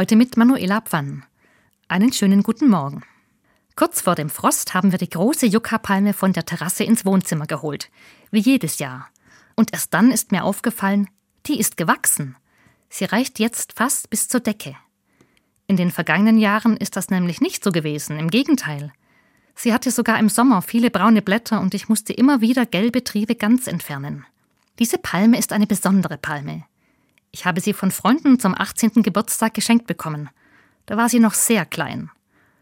Heute mit Manuela Pfann. Einen schönen guten Morgen. Kurz vor dem Frost haben wir die große Yucca-Palme von der Terrasse ins Wohnzimmer geholt. Wie jedes Jahr. Und erst dann ist mir aufgefallen, die ist gewachsen. Sie reicht jetzt fast bis zur Decke. In den vergangenen Jahren ist das nämlich nicht so gewesen, im Gegenteil. Sie hatte sogar im Sommer viele braune Blätter und ich musste immer wieder gelbe Triebe ganz entfernen. Diese Palme ist eine besondere Palme. Ich habe sie von Freunden zum 18. Geburtstag geschenkt bekommen. Da war sie noch sehr klein.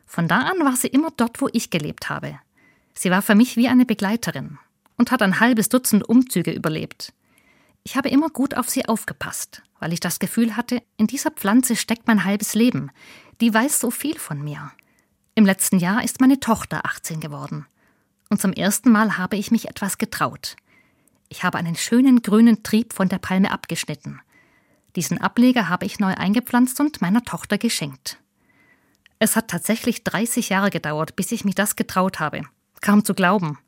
Von da an war sie immer dort, wo ich gelebt habe. Sie war für mich wie eine Begleiterin und hat ein halbes Dutzend Umzüge überlebt. Ich habe immer gut auf sie aufgepasst, weil ich das Gefühl hatte, in dieser Pflanze steckt mein halbes Leben. Die weiß so viel von mir. Im letzten Jahr ist meine Tochter 18 geworden. Und zum ersten Mal habe ich mich etwas getraut. Ich habe einen schönen grünen Trieb von der Palme abgeschnitten. Diesen Ableger habe ich neu eingepflanzt und meiner Tochter geschenkt. Es hat tatsächlich 30 Jahre gedauert, bis ich mich das getraut habe. Kaum zu glauben.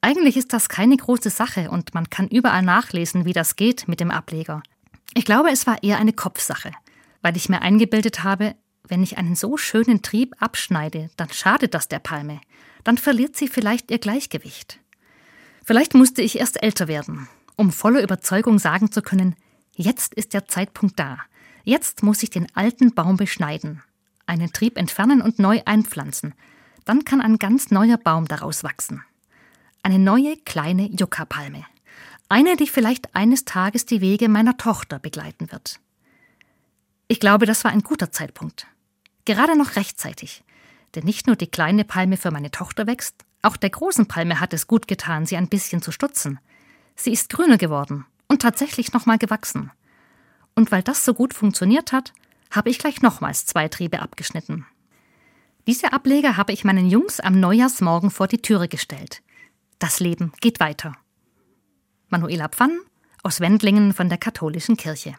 Eigentlich ist das keine große Sache und man kann überall nachlesen, wie das geht mit dem Ableger. Ich glaube, es war eher eine Kopfsache, weil ich mir eingebildet habe, wenn ich einen so schönen Trieb abschneide, dann schadet das der Palme. Dann verliert sie vielleicht ihr Gleichgewicht. Vielleicht musste ich erst älter werden, um voller Überzeugung sagen zu können, Jetzt ist der Zeitpunkt da. Jetzt muss ich den alten Baum beschneiden, einen Trieb entfernen und neu einpflanzen. Dann kann ein ganz neuer Baum daraus wachsen. Eine neue kleine Yucca-Palme. Eine, die vielleicht eines Tages die Wege meiner Tochter begleiten wird. Ich glaube, das war ein guter Zeitpunkt. Gerade noch rechtzeitig. Denn nicht nur die kleine Palme für meine Tochter wächst, auch der großen Palme hat es gut getan, sie ein bisschen zu stutzen. Sie ist grüner geworden und tatsächlich nochmal gewachsen. Und weil das so gut funktioniert hat, habe ich gleich nochmals zwei Triebe abgeschnitten. Diese Ableger habe ich meinen Jungs am Neujahrsmorgen vor die Türe gestellt. Das Leben geht weiter. Manuela Pfann aus Wendlingen von der Katholischen Kirche.